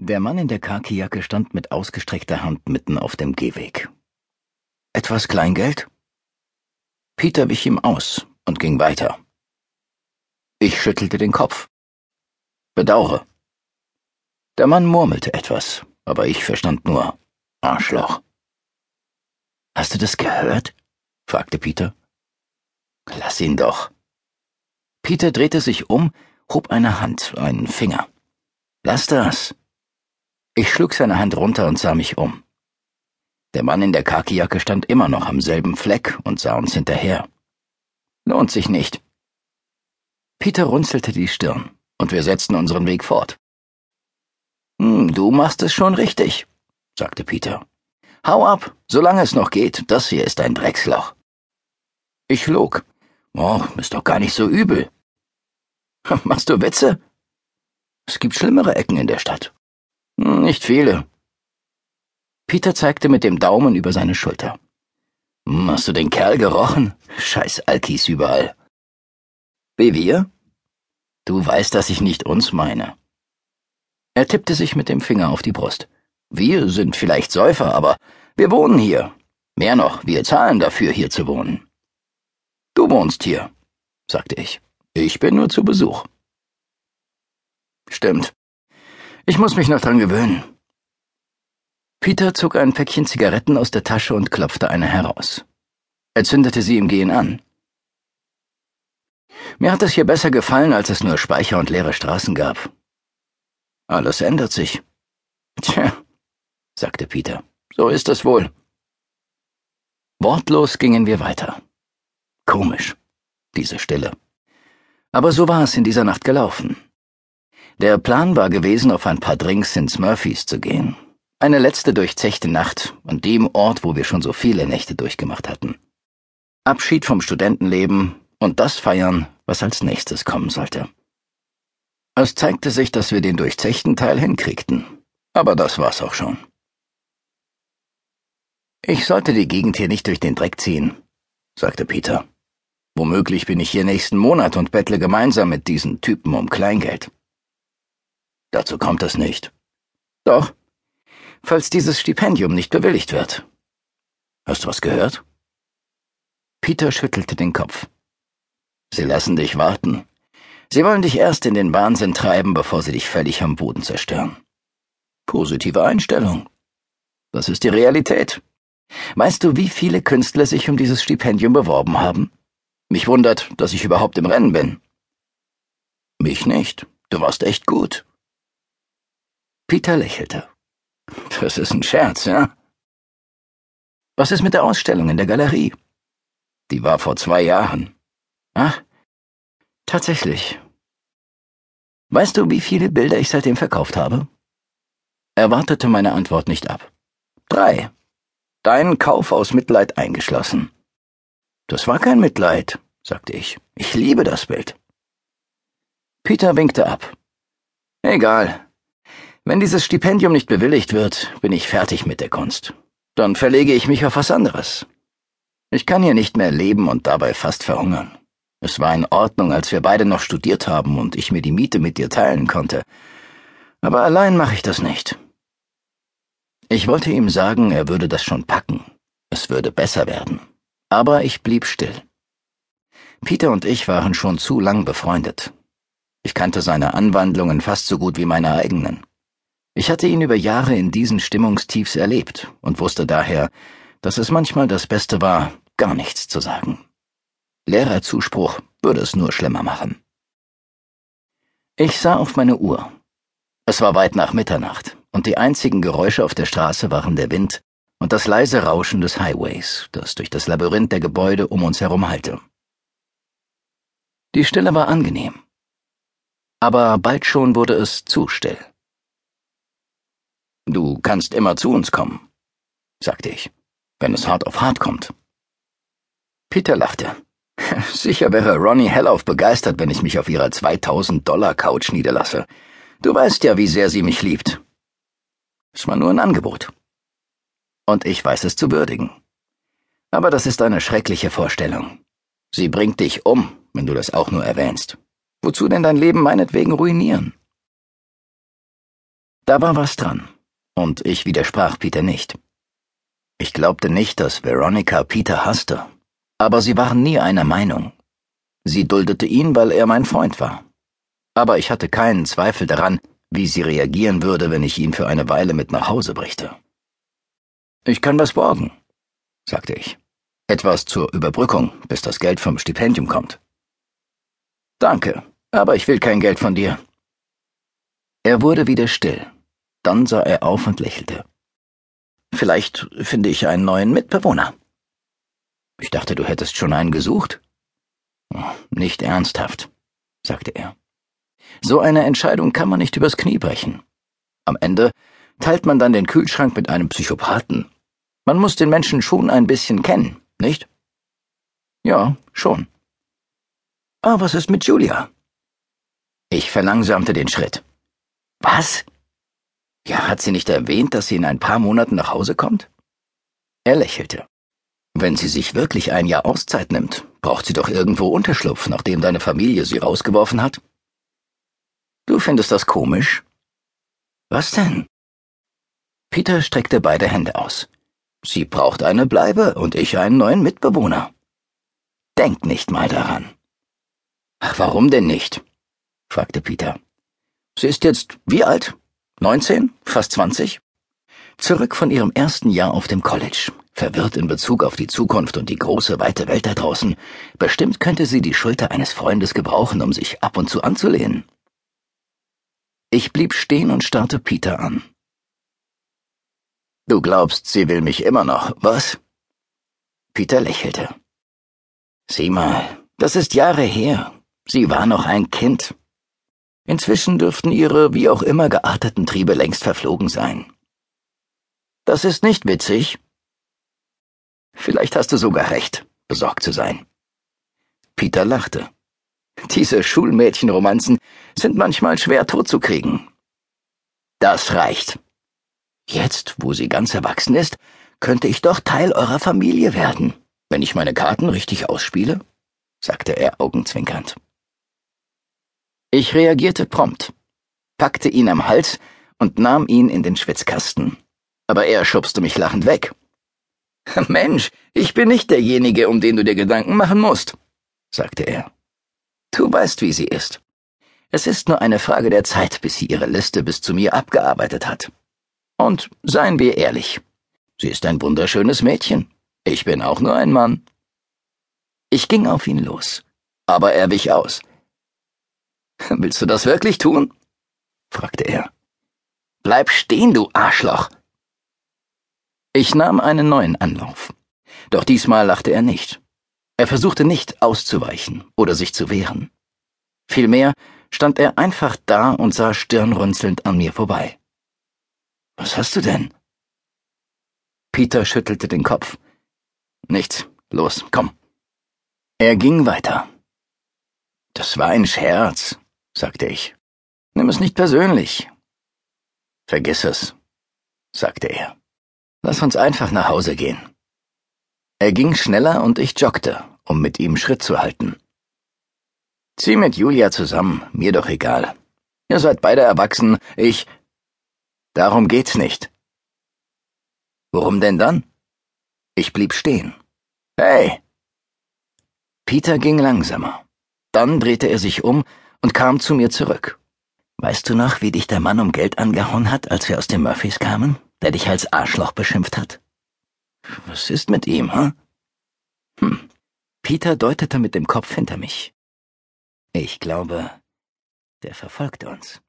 Der Mann in der Khakijacke stand mit ausgestreckter Hand mitten auf dem Gehweg. Etwas Kleingeld? Peter wich ihm aus und ging weiter. Ich schüttelte den Kopf. Bedaure. Der Mann murmelte etwas, aber ich verstand nur Arschloch. Hast du das gehört? fragte Peter. Lass ihn doch. Peter drehte sich um, hob eine Hand, einen Finger. Lass das. Ich schlug seine Hand runter und sah mich um. Der Mann in der Khakijacke stand immer noch am selben Fleck und sah uns hinterher. Lohnt sich nicht. Peter runzelte die Stirn, und wir setzten unseren Weg fort. Hm, du machst es schon richtig, sagte Peter. Hau ab, solange es noch geht, das hier ist ein Drecksloch. Ich log. Oh, ist doch gar nicht so übel. Machst du Witze? Es gibt schlimmere Ecken in der Stadt. Hm, nicht viele. Peter zeigte mit dem Daumen über seine Schulter. Hm, hast du den Kerl gerochen? Scheiß Alkis überall. Wie wir? Du weißt, dass ich nicht uns meine. Er tippte sich mit dem Finger auf die Brust. Wir sind vielleicht Säufer, aber wir wohnen hier. Mehr noch, wir zahlen dafür, hier zu wohnen. Du wohnst hier, sagte ich. Ich bin nur zu Besuch. Stimmt. Ich muss mich noch dran gewöhnen. Peter zog ein Päckchen Zigaretten aus der Tasche und klopfte eine heraus. Er zündete sie im Gehen an. Mir hat es hier besser gefallen, als es nur Speicher und leere Straßen gab. Alles ändert sich. Tja, sagte Peter, so ist es wohl. Wortlos gingen wir weiter. Komisch, diese Stille. Aber so war es in dieser Nacht gelaufen. Der Plan war gewesen, auf ein paar Drinks ins Murphys zu gehen. Eine letzte durchzechte Nacht an dem Ort, wo wir schon so viele Nächte durchgemacht hatten. Abschied vom Studentenleben und das feiern, was als nächstes kommen sollte. Es zeigte sich, dass wir den durchzechten Teil hinkriegten, aber das war's auch schon. Ich sollte die Gegend hier nicht durch den Dreck ziehen, sagte Peter. Womöglich bin ich hier nächsten Monat und bettle gemeinsam mit diesen Typen um Kleingeld. Dazu kommt es nicht. Doch, falls dieses Stipendium nicht bewilligt wird. Hast du was gehört? Peter schüttelte den Kopf. Sie lassen dich warten. Sie wollen dich erst in den Wahnsinn treiben, bevor sie dich völlig am Boden zerstören. Positive Einstellung. Das ist die Realität. Weißt du, wie viele Künstler sich um dieses Stipendium beworben haben? Mich wundert, dass ich überhaupt im Rennen bin. Mich nicht. Du warst echt gut. Peter lächelte. Das ist ein Scherz, ja? Was ist mit der Ausstellung in der Galerie? Die war vor zwei Jahren. Ach, tatsächlich. Weißt du, wie viele Bilder ich seitdem verkauft habe? Er wartete meine Antwort nicht ab. Drei. Deinen Kauf aus Mitleid eingeschlossen. Das war kein Mitleid, sagte ich. Ich liebe das Bild. Peter winkte ab. Egal. Wenn dieses Stipendium nicht bewilligt wird, bin ich fertig mit der Kunst. Dann verlege ich mich auf was anderes. Ich kann hier nicht mehr leben und dabei fast verhungern. Es war in Ordnung, als wir beide noch studiert haben und ich mir die Miete mit dir teilen konnte. Aber allein mache ich das nicht. Ich wollte ihm sagen, er würde das schon packen. Es würde besser werden. Aber ich blieb still. Peter und ich waren schon zu lang befreundet. Ich kannte seine Anwandlungen fast so gut wie meine eigenen. Ich hatte ihn über Jahre in diesen Stimmungstiefs erlebt und wusste daher, dass es manchmal das Beste war, gar nichts zu sagen. Leerer Zuspruch würde es nur schlimmer machen. Ich sah auf meine Uhr. Es war weit nach Mitternacht und die einzigen Geräusche auf der Straße waren der Wind und das leise Rauschen des Highways, das durch das Labyrinth der Gebäude um uns herum hallte. Die Stille war angenehm. Aber bald schon wurde es zu still. Du kannst immer zu uns kommen, sagte ich, wenn es hart auf hart kommt. Peter lachte. Sicher wäre Ronnie hellauf begeistert, wenn ich mich auf ihrer 2000 Dollar Couch niederlasse. Du weißt ja, wie sehr sie mich liebt. Es war nur ein Angebot. Und ich weiß es zu würdigen. Aber das ist eine schreckliche Vorstellung. Sie bringt dich um, wenn du das auch nur erwähnst. Wozu denn dein Leben meinetwegen ruinieren? Da war was dran, und ich widersprach Peter nicht. Ich glaubte nicht, dass Veronica Peter hasste, aber sie waren nie einer Meinung. Sie duldete ihn, weil er mein Freund war. Aber ich hatte keinen Zweifel daran, wie sie reagieren würde, wenn ich ihn für eine Weile mit nach Hause brächte. Ich kann was borgen, sagte ich. Etwas zur Überbrückung, bis das Geld vom Stipendium kommt. Danke, aber ich will kein Geld von dir. Er wurde wieder still. Dann sah er auf und lächelte. Vielleicht finde ich einen neuen Mitbewohner. Ich dachte, du hättest schon einen gesucht. Nicht ernsthaft, sagte er. So eine Entscheidung kann man nicht übers Knie brechen. Am Ende teilt man dann den Kühlschrank mit einem Psychopathen. Man muss den Menschen schon ein bisschen kennen, nicht? Ja, schon. Ah, was ist mit Julia? Ich verlangsamte den Schritt. Was? Ja, hat sie nicht erwähnt, dass sie in ein paar Monaten nach Hause kommt? Er lächelte. Wenn sie sich wirklich ein Jahr Auszeit nimmt, braucht sie doch irgendwo Unterschlupf, nachdem deine Familie sie rausgeworfen hat. Du findest das komisch? Was denn? Peter streckte beide Hände aus. Sie braucht eine Bleibe und ich einen neuen Mitbewohner. Denk nicht mal daran. Ach, warum denn nicht? fragte Peter. Sie ist jetzt wie alt? 19? Fast 20? Zurück von ihrem ersten Jahr auf dem College, verwirrt in Bezug auf die Zukunft und die große, weite Welt da draußen. Bestimmt könnte sie die Schulter eines Freundes gebrauchen, um sich ab und zu anzulehnen. Ich blieb stehen und starrte Peter an. Du glaubst, sie will mich immer noch, was? Peter lächelte. Sieh mal, das ist Jahre her. Sie war noch ein Kind. Inzwischen dürften ihre wie auch immer gearteten Triebe längst verflogen sein. Das ist nicht witzig. Vielleicht hast du sogar recht, besorgt zu sein. Peter lachte. Diese Schulmädchenromanzen sind manchmal schwer totzukriegen. Das reicht. Jetzt, wo sie ganz erwachsen ist, könnte ich doch Teil eurer Familie werden, wenn ich meine Karten richtig ausspiele, sagte er augenzwinkernd. Ich reagierte prompt, packte ihn am Hals und nahm ihn in den Schwitzkasten. Aber er schubste mich lachend weg. Mensch, ich bin nicht derjenige, um den du dir Gedanken machen musst, sagte er. Du weißt, wie sie ist. Es ist nur eine Frage der Zeit, bis sie ihre Liste bis zu mir abgearbeitet hat. Und seien wir ehrlich, sie ist ein wunderschönes Mädchen. Ich bin auch nur ein Mann. Ich ging auf ihn los, aber er wich aus. Willst du das wirklich tun? fragte er. Bleib stehen, du Arschloch. Ich nahm einen neuen Anlauf. Doch diesmal lachte er nicht. Er versuchte nicht auszuweichen oder sich zu wehren. Vielmehr stand er einfach da und sah stirnrunzelnd an mir vorbei. Was hast du denn? Peter schüttelte den Kopf. Nichts. Los, komm. Er ging weiter. Das war ein Scherz, sagte ich. Nimm es nicht persönlich. Vergiss es, sagte er. Lass uns einfach nach Hause gehen. Er ging schneller und ich joggte, um mit ihm Schritt zu halten. Zieh mit Julia zusammen, mir doch egal. Ihr seid beide erwachsen, ich. Darum geht's nicht. Worum denn dann? Ich blieb stehen. Hey! Peter ging langsamer. Dann drehte er sich um und kam zu mir zurück. Weißt du noch, wie dich der Mann um Geld angehauen hat, als wir aus dem Murphys kamen, der dich als Arschloch beschimpft hat? Was ist mit ihm, hm? Hm. Peter deutete mit dem Kopf hinter mich. Ich glaube, der verfolgt uns.